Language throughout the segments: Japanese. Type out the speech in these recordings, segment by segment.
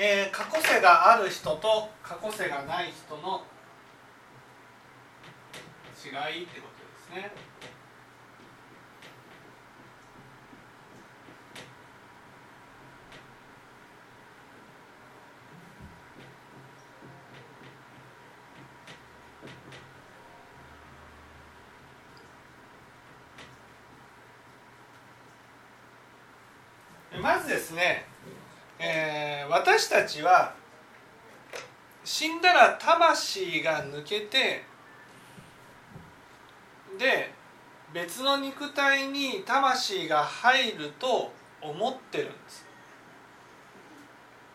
えー、過去世がある人と過去世がない人の違いってことですね。まずですね、私たちは死んだら魂が抜けてで別の肉体に魂が入ると思ってるんです。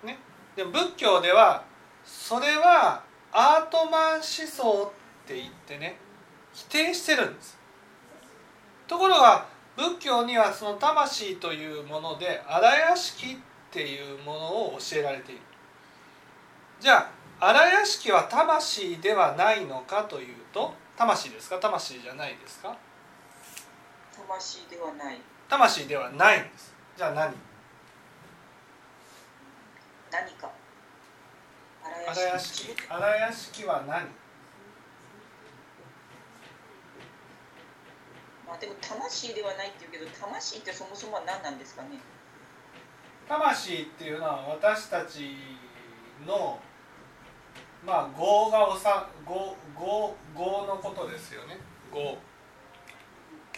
ね、で仏教ではそれはアートマン思想って言ってね否定してるんです。ところが仏教にはその魂というもので荒屋敷っていうものを教えられている。じゃあ荒屋敷は魂ではないのかというと魂ですか？魂じゃないですか？魂ではない。魂ではないんです。じゃあ何？何か。荒屋敷。荒屋敷。は何？まあでも魂ではないっていうけど魂ってそもそもは何なんですかね？魂っていうのは私たちのまあ業がおさ業業業のことですよね。業。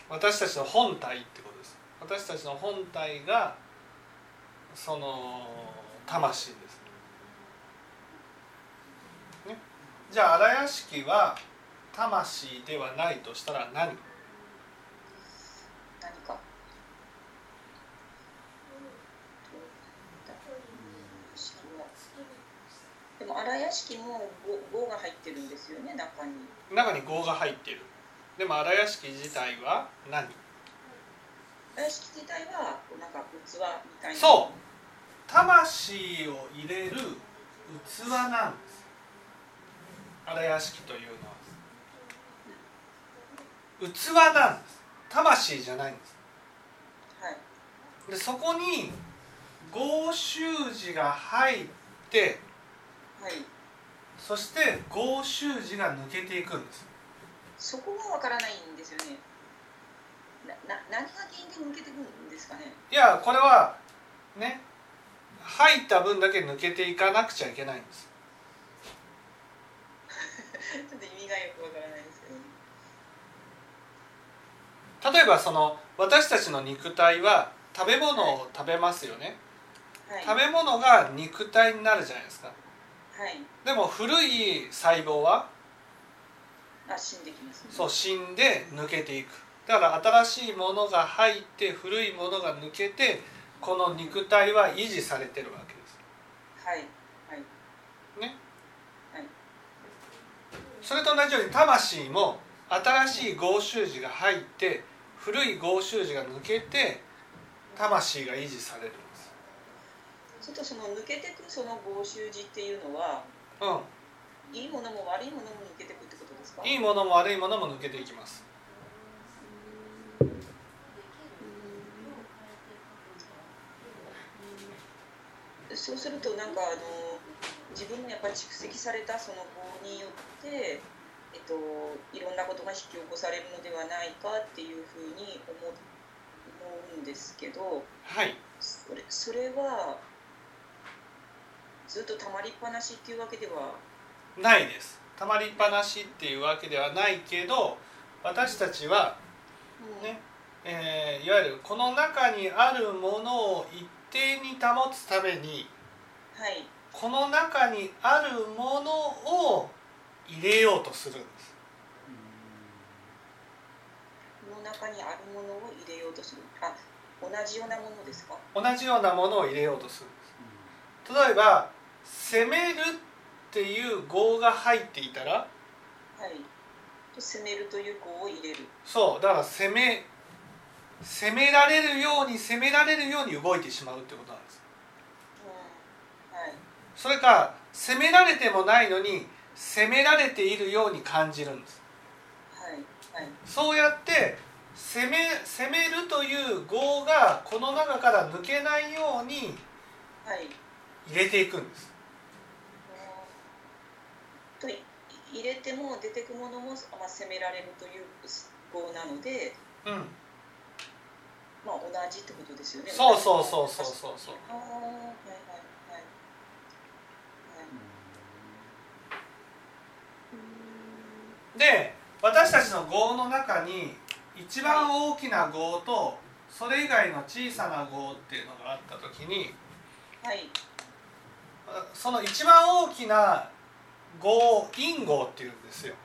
私たちの本体ってことです。私たちの本体がその魂です、ね、じゃあ荒屋敷は魂ではないとしたら何でも荒屋敷も5が入ってるんですよね中に。中に5が入ってる。でも荒屋敷自体は何？荒屋敷自体はなんか器みたいな。そう。魂を入れる器なんです。荒屋敷というのは。器なんです。魂じゃないんです、はい、でそこに合習字が入ってはい、そして合習字が抜けていくんです。そこがわからないんですよね。なな何が原因で抜けていくんですかね？いやこれはね入った分だけ抜けていかなくちゃいけないんです。ちょっと意味がよくわからないですけど例えばその私たちの肉体は食べ物を食べますよね、はい、食べ物が肉体になるじゃないですかはい、でも古い細胞は？あ死んできます、ね、そう死んで抜けていく。だから新しいものが入って古いものが抜けてこの肉体は維持されてるわけです。はいはい。ね、はい、それと同じように魂も新しい合衆字が入って古い合衆字が抜けて魂が維持されるちょっとその抜けてくその合衆字っていうのは、うん、いいものも悪いものも抜けてくってことですか？いいものも悪いものも抜けていきます。そうするとなんかあの自分にやっぱり蓄積されたその棒によって、えっと、いろんなことが引き起こされるのではないかっていうふうに思思うんですけど、はい、それそれはずっとたまりっぱなしっていうわけでは？ないです。たまりっぱなしっていうわけではないけど私たちはね、うん、えー、いわゆるこの中にあるものを一定に保つために、はい、この中にあるものを入れようとするんです。この中にあるものを入れようとする。あ同じようなものですか？同じようなものを入れようとするんです。例えば攻めるっていう語が入っていたら？はい。攻めるという語を入れる。そう。だから攻め攻められるように攻められるように動いてしまうってことなんです、うん。はい、それか攻められてもないのに攻められているように感じるんです、はい。はい、そうやって攻め攻めるという語がこの中から抜けないように、はい。入れていくんですとい入れても出てくものも、まあ、攻められるという語なので、うんまあ、同じってことですよね。そうそうそうそうそうそうああはいはいはいはい。うで私たちの業の中に一番大きな業とそれ以外の小さな業っていうのがあった時にはいその一番大きな業を因業っていうんですよ。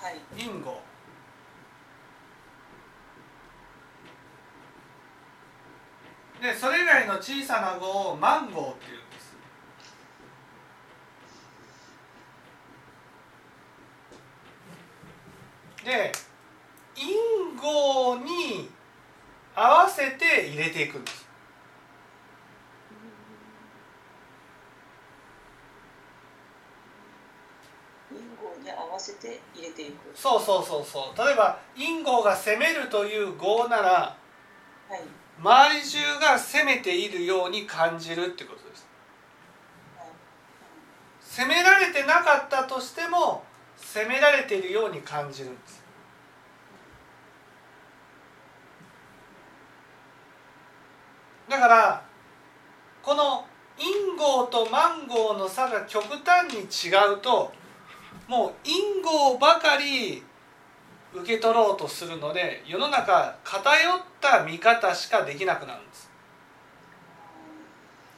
はい。因業でそれ以外の小さな業を万業っていうんです。で因業に合わせて入れていくんです因果に合わせて入れていく。そうそうそうそう。例えば因業が攻めるという業ならはい。周り中が攻めているように感じるってことです。はい。攻められてなかったとしても攻められているように感じるんです。だからこの因業と万業の差が極端に違うともう因業ばかり受け取ろうとするので世の中偏った見方しかできなくなるんです。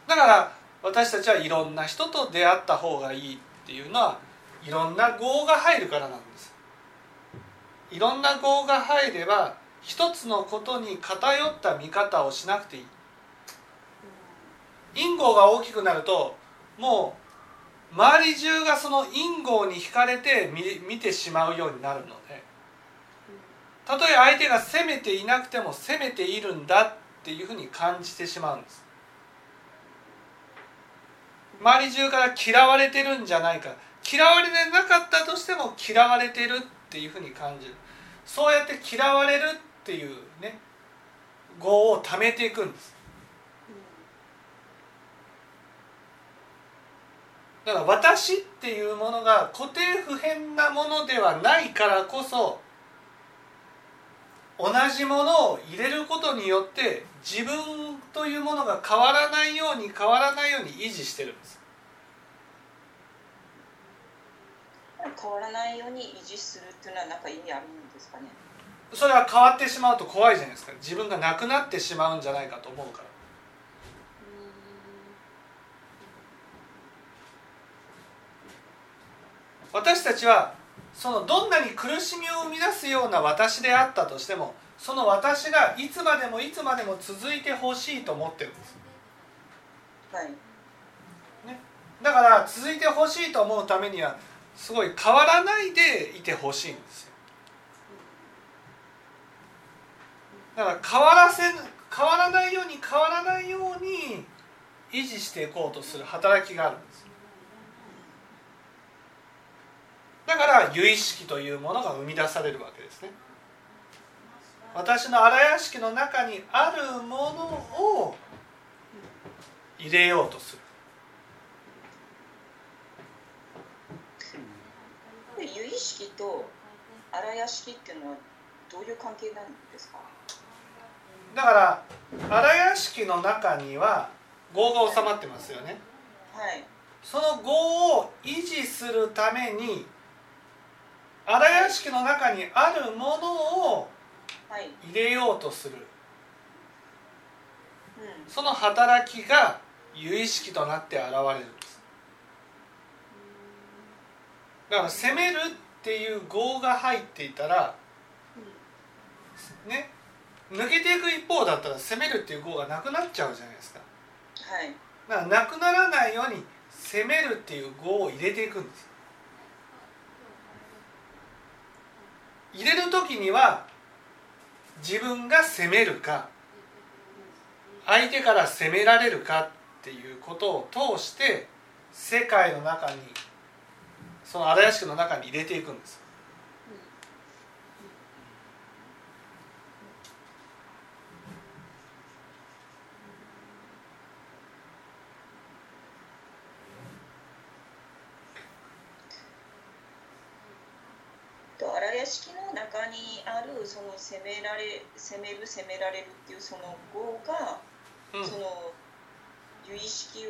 だから私たちはいろんな人と出会った方がいいっていうのはいろんな業が入るからなんです。いろんな業が入れば一つのことに偏った見方をしなくていい。因果が大きくなるともう周り中がその因果に惹かれて見見てしまうようになるので。たとえ相手が攻めていなくても攻めているんだっていうふうに感じてしまうんです。周り中から嫌われてるんじゃないか。嫌われてなかったとしても嫌われてるっていうふうに感じる。そうやって嫌われるっていうね業を貯めていくんです。だから私っていうものが固定不変なものではないからこそ同じものを入れることによって自分というものが変わらないように変わらないように維持してるんです。変わらないように維持するっていうのは何か意味あるんですかね。それは変わってしまうと怖いじゃないですか。自分がなくなってしまうんじゃないかと思うから私たちはそのどんなに苦しみを生み出すような私であったとしてもその私がいつまでもいつまでも続いてほしいと思ってるんです。はい。だから続いてほしいと思うためにはすごい変わらないでいてほしいんですよ。だから変わらせ変わらないように変わらないように維持していこうとする働きがあるんですだから由意識というものが生み出されるわけですね私の荒屋敷の中にあるものを入れようとする由意識と荒屋敷っていうのはどういう関係なんですか？だから荒屋敷の中には業が収まってますよねはい。その業を維持するために荒屋敷の中にあるものをはい。入れようとするうん。その働きが有意識となって現れるんですだから攻めるっていう業が入っていたらね抜けていく一方だったら攻めるっていう業がなくなっちゃうじゃないですかはい。だからなくならないように攻めるっていう業を入れていくんです入れる時には自分が責めるか相手から責められるかっていうことを通して世界の中にその荒屋敷の中に入れていくんです屋敷の中にあるその攻められ攻める攻められるっていうその業が、うん。その由意識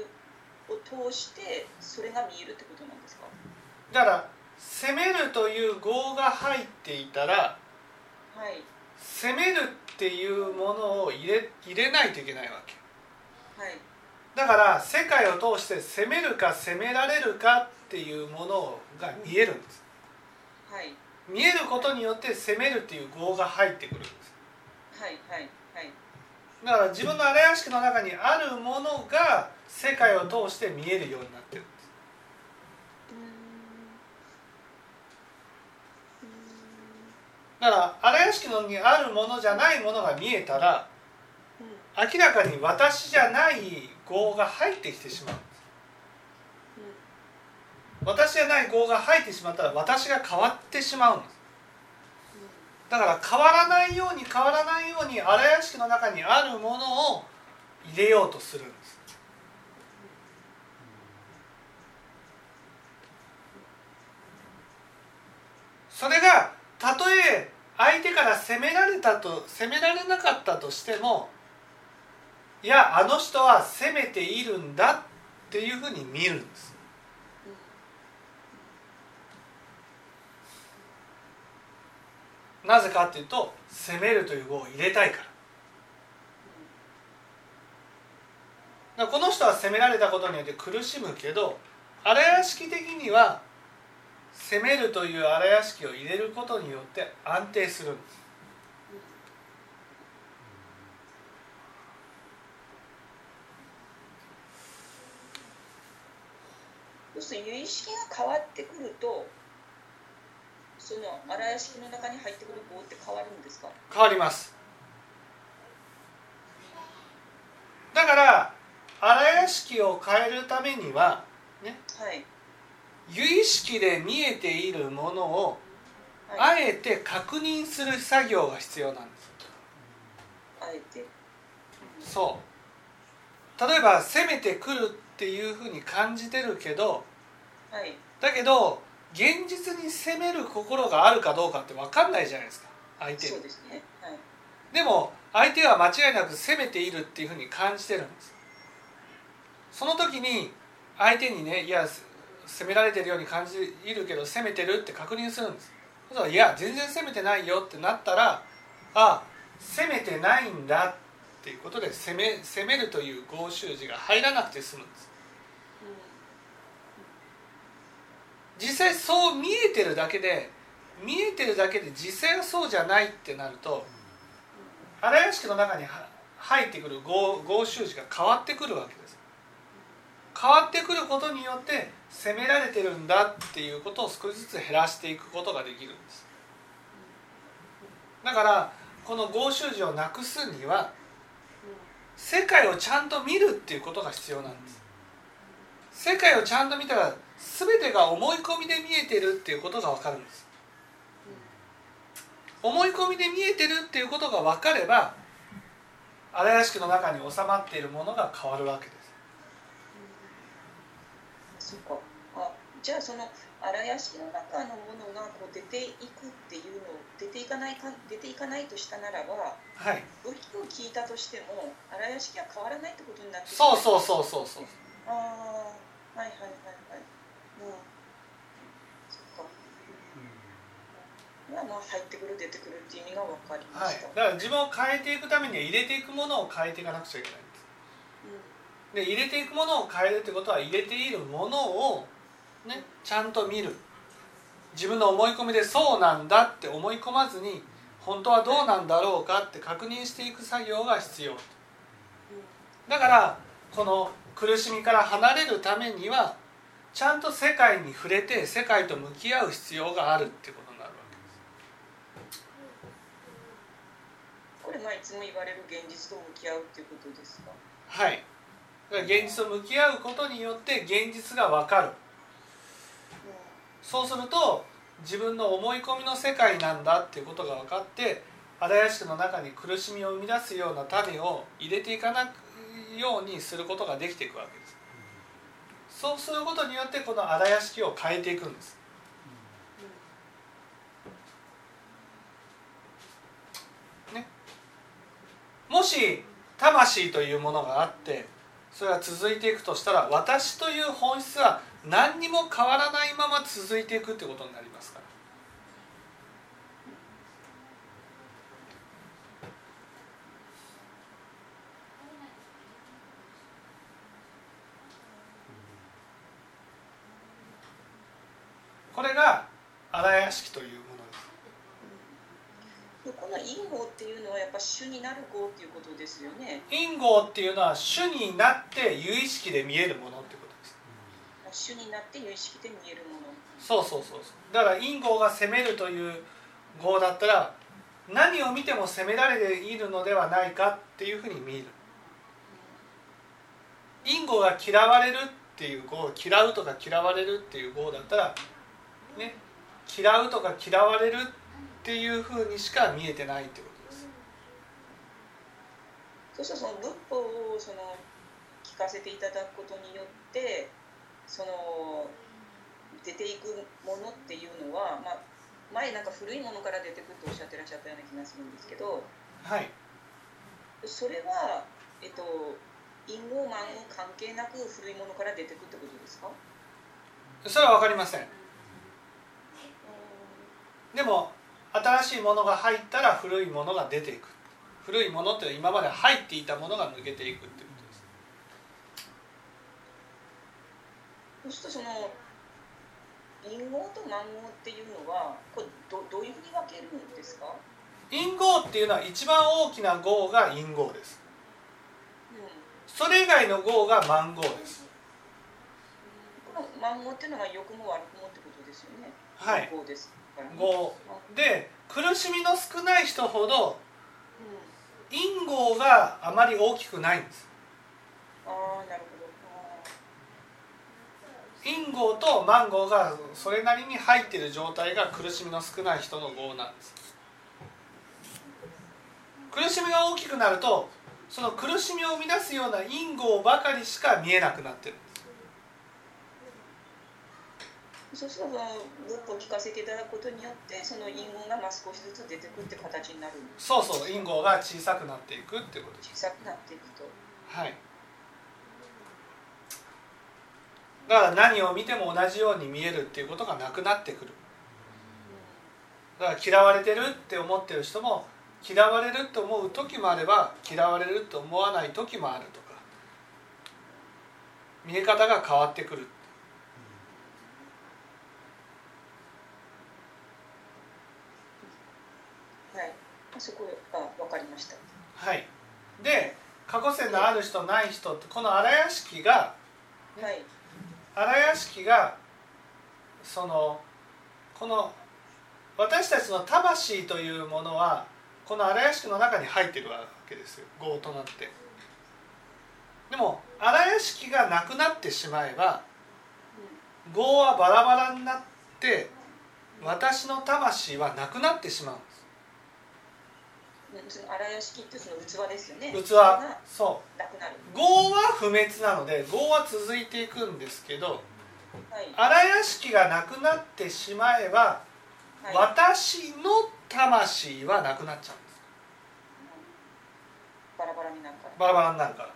を通してそれが見えるってことなんですか？だから攻めるという業が入っていたらはい。攻めるっていうものを入れ入れないといけないわけ。はい。だから世界を通して攻めるか攻められるかっていうものが見えるんです。はい見えることによって攻めるっていう業が入ってくるんです。はいはいはい。だから自分の荒屋敷の中にあるものが世界を通して見えるようになってるんです。だから荒屋敷のにあるものじゃないものが見えたら明らかに私じゃない業が入ってきてしまう私じゃない業が入ってしまったら私が変わってしまうんです。だから変わらないように変わらないように荒屋敷の中にあるものを入れようとするんです。それがたとえ相手から責められたと責められなかったとしてもいやあの人は責めているんだっていうふうに見るんです。なぜかっていうと責めるという語を入れたいから。だからこの人は責められたことによって苦しむけど荒屋敷的には責めるという荒屋敷を入れることによって安定するんです。そうすると由意識が変わってくるとその荒屋敷の中に入ってくる棒って変わるんですか？変わります。だから荒屋敷を変えるためにはねはい。由意識で見えているものをはい。あえて確認する作業が必要なんです。あえて。そう。例えば攻めてくるっていうふうに感じてるけどはい。だけど現実に攻める心があるかどうかって分かんないじゃないですか相手に。そうですね。はい。でも相手は間違いなく攻めているっていうふうに感じてるんです。その時に相手にねいや攻められてるように感じているけど攻めてるって確認するんです。そしたらいや全然攻めてないよってなったらあ攻めてないんだっていうことで攻め攻めるという合衆字が入らなくて済むんです実際そう見えてるだけで見えてるだけで実際はそうじゃないってなると荒屋敷の中に入ってくる合衆字が変わってくるわけです。変わってくることによって攻められてるんだっていうことを少しずつ減らしていくことができるんです。だからこの合衆字をなくすには世界をちゃんと見るっていうことが必要なんです。世界をちゃんと見たら全てが思い込みで見えてるっていうことが分かるんです。思い込みで見えてるっていうことが分かれば荒屋敷の中に収まっているものが変わるわけです。そあじゃあその荒屋敷の中のものがこう出ていくっていうのを出ていかないか出ていかないとしたならばはい。武器を聞いたとしても荒屋敷は変わらないってことになってそうそうそうそうそう。ああはいはいはいはい。うん。そっか。まあまあ入ってくる出てくるっていう意味が分かりまはい。した、だから自分を変えていくためには入れていくものを変えていかなくちゃいけないんです。で入れていくものを変えるってことは入れているものをねちゃんと見る。自分の思い込みでそうなんだって思い込まずに本当はどうなんだろうかって確認していく作業が必要。だからこの苦しみから離れるためにはちゃんと世界に触れて世界と向き合う必要があるってことになるわけです。これまあいつも言われる現実と向き合うっていうことですか？はい。現実と向き合うことによって現実が分かる。そうすると自分の思い込みの世界なんだっていうことが分かって荒屋敷の中に苦しみを生み出すような種を入れていかないようにすることができていくわけです。そうすることによってこの荒屋敷を変えていくんです。ね。もし魂というものがあってそれが続いていくとしたら私という本質は何にも変わらないまま続いていくってことになりますから。これが荒屋敷というものです。この因果っていうのはやっぱ主になる業っていうことですよね。因果っていうのは主になって有意識で見えるものってことです。主になって有意識で見えるもの。そうそうそう。そうだから因果が責めるという業だったら何を見ても責められているのではないかっていうふうに見える。因果が嫌われるっていう業嫌うとか嫌われるっていう業だったらね嫌うとか嫌われるっていうふうにしか見えてないってことです。そしてその仏法をその聞かせていただくことによってその出ていくものっていうのは、まあ、前なんか古いものから出てくるとおっしゃってらっしゃったような気がするんですけどはい。それは、えっと、因果満関係なく古いものから出てくるってことですか？それは分かりませんでも新しいものが入ったら古いものが出ていく。古いものっていうのは今まで入っていたものが抜けていくっていうことです。そうするとその因果と満合っていうのはこれどどういうふうに分けるんですか、因果っていうのは一番大きな業が因果です。うん、それ以外の業が満業です。この満合っていうのは良くも悪くもってことですよね。はい。合ですからね業で苦しみの少ない人ほどうん因果があまり大きくないんです。因果と満業がそれなりに入っている状態が苦しみの少ない人の業なんです。苦しみが大きくなるとその苦しみを生み出すような因果ばかりしか見えなくなってるんですーそうするとその仏法を聞かせていただくことによってその因果がまあ少しずつ出てくって形になる。そうそう因果が小さくなっていくっていうこと。です小さくなっていくと。はい。だから何を見ても同じように見えるっていうことがなくなってくる。だから嫌われてるって思ってる人も嫌われると思う時もあれば嫌われると思わない時もあるとか。見え方が変わってくるはいそこが分かりました。はい。で過去世のある人ない人ってこの荒屋敷がはい。荒屋敷がそのこの私たちの魂というものはこの荒屋敷の中に入ってるわけですよ。業となって。でも荒屋敷がなくなってしまえば業はバラバラになって私の魂はなくなってしまう荒屋敷ってその器ですよね。器そう。なくなる。業は不滅なので業は続いていくんですけどはい。荒屋敷がなくなってしまえばはい。私の魂はなくなっちゃうんです。バラバラになるから。バラバラになるから。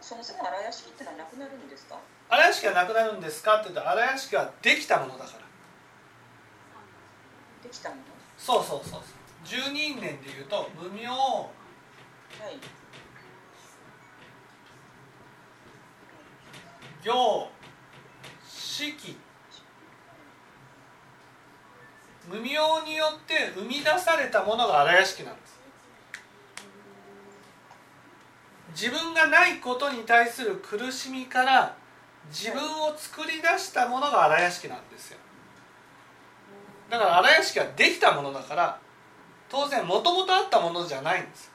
そもそも荒屋敷ってのはなくなるんですか？荒屋敷がなくなるんですかって言うと荒屋敷はできたものだから。できたもの？そうそうそうそう12年でいうと無明。はい。行。式無明によって生み出されたものが荒屋敷なんです。自分がないことに対する苦しみから自分を作り出したものが荒屋敷なんですよ。だから荒屋敷はできたものだから当然もともとあったものじゃないんです。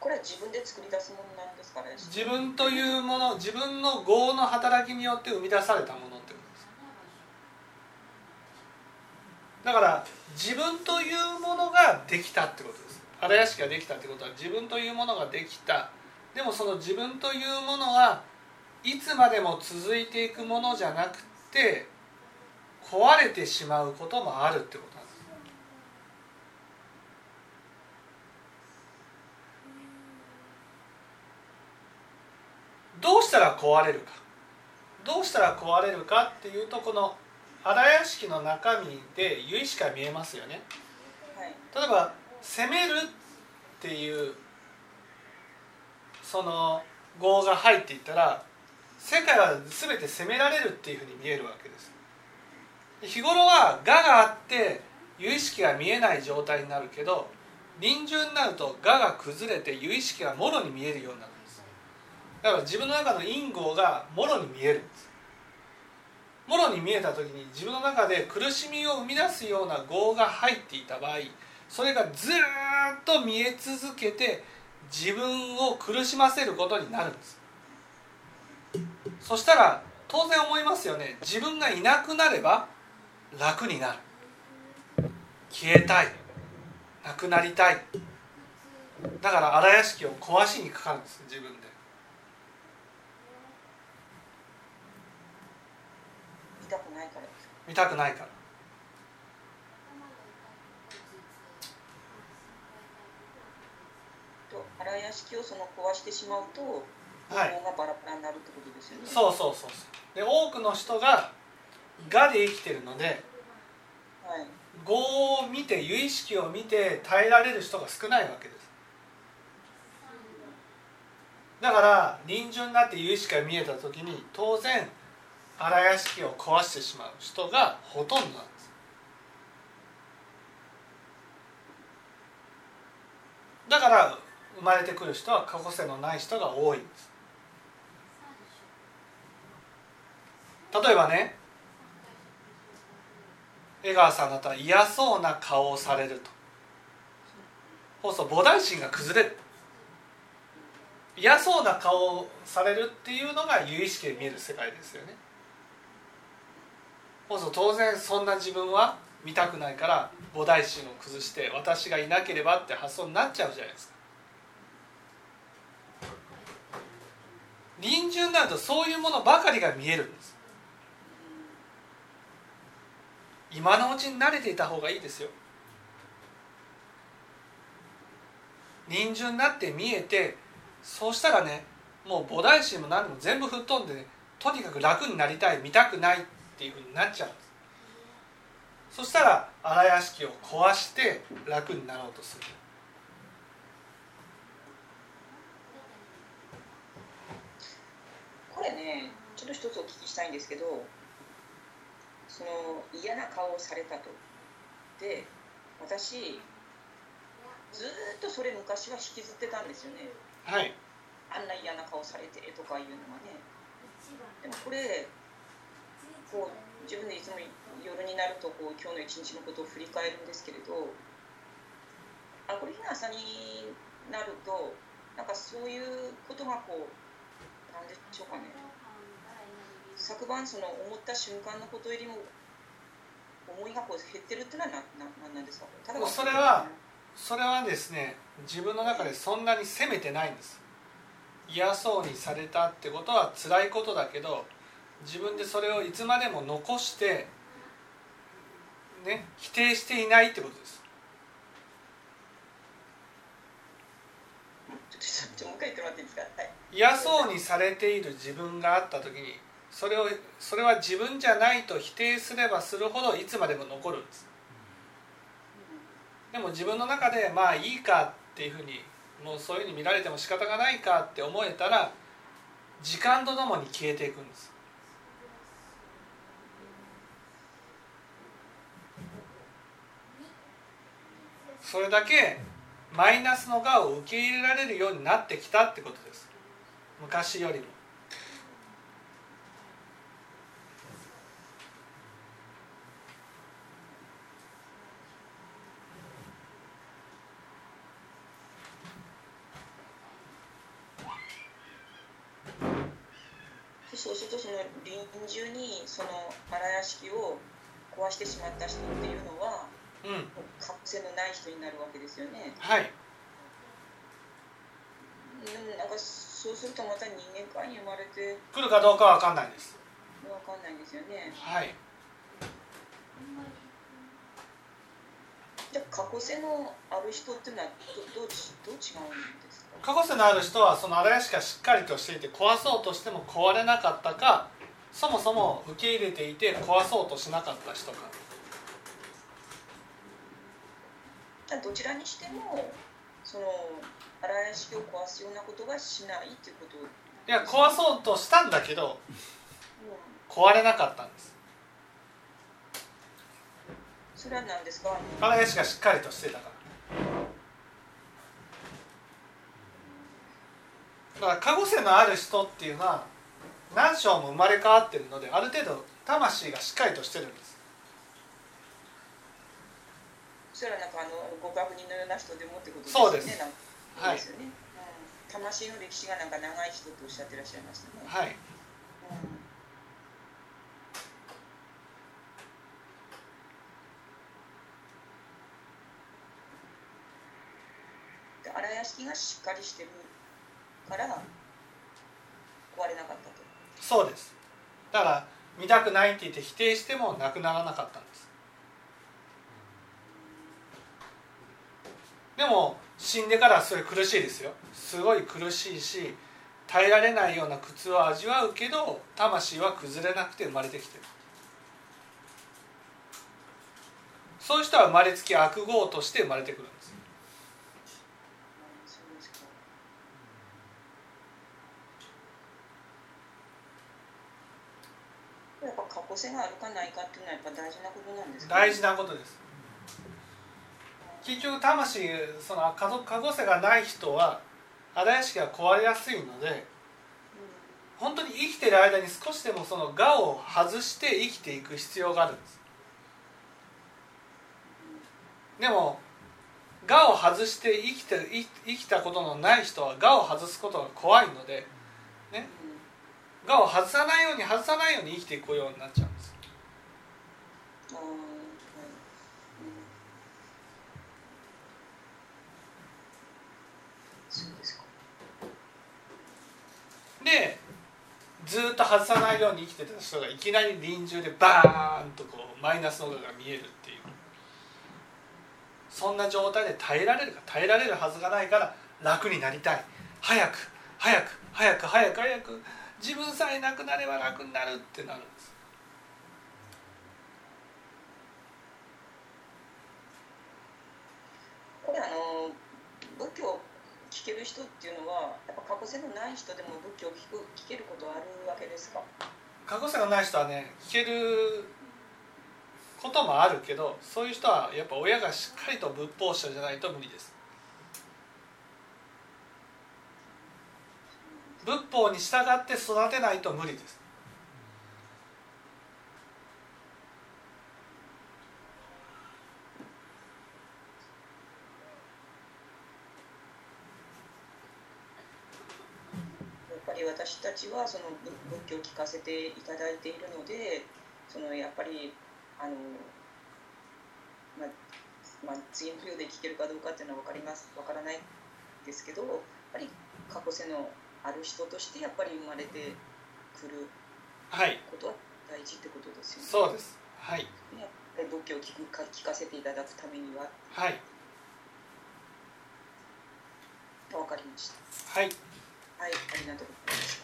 これは自分で作り出すものなんですかね。自分というもの自分の業の働きによって生み出されたものってことです。だから自分というものができたってことです。荒屋敷ができたってことは自分というものができた。でもその自分というものはいつまでも続いていくものじゃなくて壊れてしまうこともあるってことなんですどうしたら壊れるかどうしたら壊れるかっていうとこの荒屋敷の中身で「由」しか見えますよね。例えば「攻める」っていうその語が入っていったら世界は全て攻められるっていうふうに見えるわけです。日頃は我があって由意識が見えない状態になるけど臨終になると我が崩れて由意識がもろに見えるようになるんです。だから自分の中の因果がもろに見えるんです。もろに見えた時に自分の中で苦しみを生み出すような業が入っていた場合それがずっと見え続けて自分を苦しませることになるんです。そしたら当然思いますよね。自分がいなくなれば楽になる。消えたい。なくなりたい。だから荒屋敷を壊しにかかるんです。自分で。見たくないから見たくないから。と荒屋敷をその壊してしまうとはい。がバラバラになるってことですよね。そうそうそう。で多くの人が我で生きてるのではい。業を見て由意識を見て耐えられる人が少ないわけです。だから臨終になって由意識が見えた時に当然荒屋敷を壊してしまう人がほとんどなんです。だから生まれてくる人は過去世のない人が多いんです。例えばね江川さんだったら嫌そうな顔をされると。そうすると菩提心が崩れる嫌そうな顔をされるっていうのが有意識で見える世界ですよね。そうすると当然そんな自分は見たくないから菩提心を崩して私がいなければって発想になっちゃうじゃないですか。臨終になるとそういうものばかりが見えるんです。今のうちに慣れていた方がいいですよ。臨終になって見えてそうしたらねもう菩提心も何も全部吹っ飛んでねとにかく楽になりたい見たくないっていうふうになっちゃう。んですそしたら荒屋敷を壊して楽になろうとする。これねちょっと一つお聞きしたいんですけどその嫌な顔をされたと。で私ずーっとそれ昔は引きずってたんですよね。はい。あんな嫌な顔されてとかいうのはね。でもこれこう自分でいつも夜になるとこう今日の一日のことを振り返るんですけれどあこれ日の朝になるとなんかそういうことがこうなんでしょうかね昨晩その思った瞬間のことよりも思いがこう減ってるっていうのはなななんなんですか？それはそれはですね自分の中でそんなに責めてないんです。嫌そうにされたってことは辛いことだけど自分でそれをいつまでも残してね否定していないってことです。ちょっとちょっともう一回言ってもらっていいですか？はい。嫌そうにされている自分があった時にそれをそれは自分じゃないと否定すればするほどいつまでも残るんです。でも自分の中でまあいいかっていうふうにもうそういうふうに見られても仕方がないかって思えたら時間とともに消えていくんです。それだけマイナスの我を受け入れられるようになってきたってことです。昔よりも。そうするとその臨終にその荒屋敷を壊してしまった人っていうのはうん覚醒のない人になるわけですよね。はいうん、なんかそうするとまた人間界に生まれて来るかどうかは分かんないですわかんないんですよね。はい過去世のある人っていうのはどどうちどう違うんですか？過去世のある人はその荒屋敷がしっかりとしていて壊そうとしても壊れなかったかそもそも受け入れていて壊そうとしなかった人か。どちらにしてもその荒屋敷を壊すようなことはしないっていうこと、うん、いや壊そうとしたんだけど壊れなかったんですそれは何ですか？荒屋敷がしっかりとしてたから。だから過去世のある人っていうのは何章も生まれ変わってるのである程度魂がしっかりとしてるんです。それはなんかあのご確認のような人でもってことですそうです。はい。ですよね、うん、魂の歴史がなんか長い人とおっしゃってらっしゃいましたね、はいうんで荒屋敷がしっかりしてるから壊れなかったと。そうです。だから見たくないって言って否定してもなくならなかったんです。でも死んでからそれ苦しいですよ。すごい苦しいし耐えられないような苦痛を味わうけど魂は崩れなくて生まれてきてる。そういう人は生まれつき悪業として生まれてくるんですそうですかやっぱ過去性があるかないかっていうのはやっぱ大事なことなんですか、大事なことです結局魂その家族過去世がない人は荒屋敷が壊れやすいので本当に生きてる間に少しでもその我を外して生きていく必要があるんですでも我を外して生きて生生きたことのない人は我を外すことが怖いのでね我を外さないように外さないように生きていくようになっちゃうんです。でずっと外さないように生きてた人がいきなり臨終でバーンとこうマイナスのがが見えるっていう。そんな状態で耐えられるか耐えられるはずがないから楽になりたい。早く早く早く早く早く。自分さえなくなれば楽になるってなるんです。これあの仏教を聞ける人っていうのはやっぱ過去性のない人でも仏教を聞く聞けることはあるわけですか？過去世がない人はね聞けることもあるけどそういう人はやっぱ親がしっかりと仏法者じゃないと無理です仏法に従って育てないと無理ですやっぱり私たちはその仏仏教を聞かせていただいているのでそのやっぱりあの、まあまあ、次の授業で聞けるかどうかっていうのは分かります分からないですけどやっぱり過去世のある人としてやっぱり生まれてくるはいことは大事ってことですよね。そうですはい仏教を聞くか聞かせていただくためにははい分かりました。はいはい、ありがとうございました。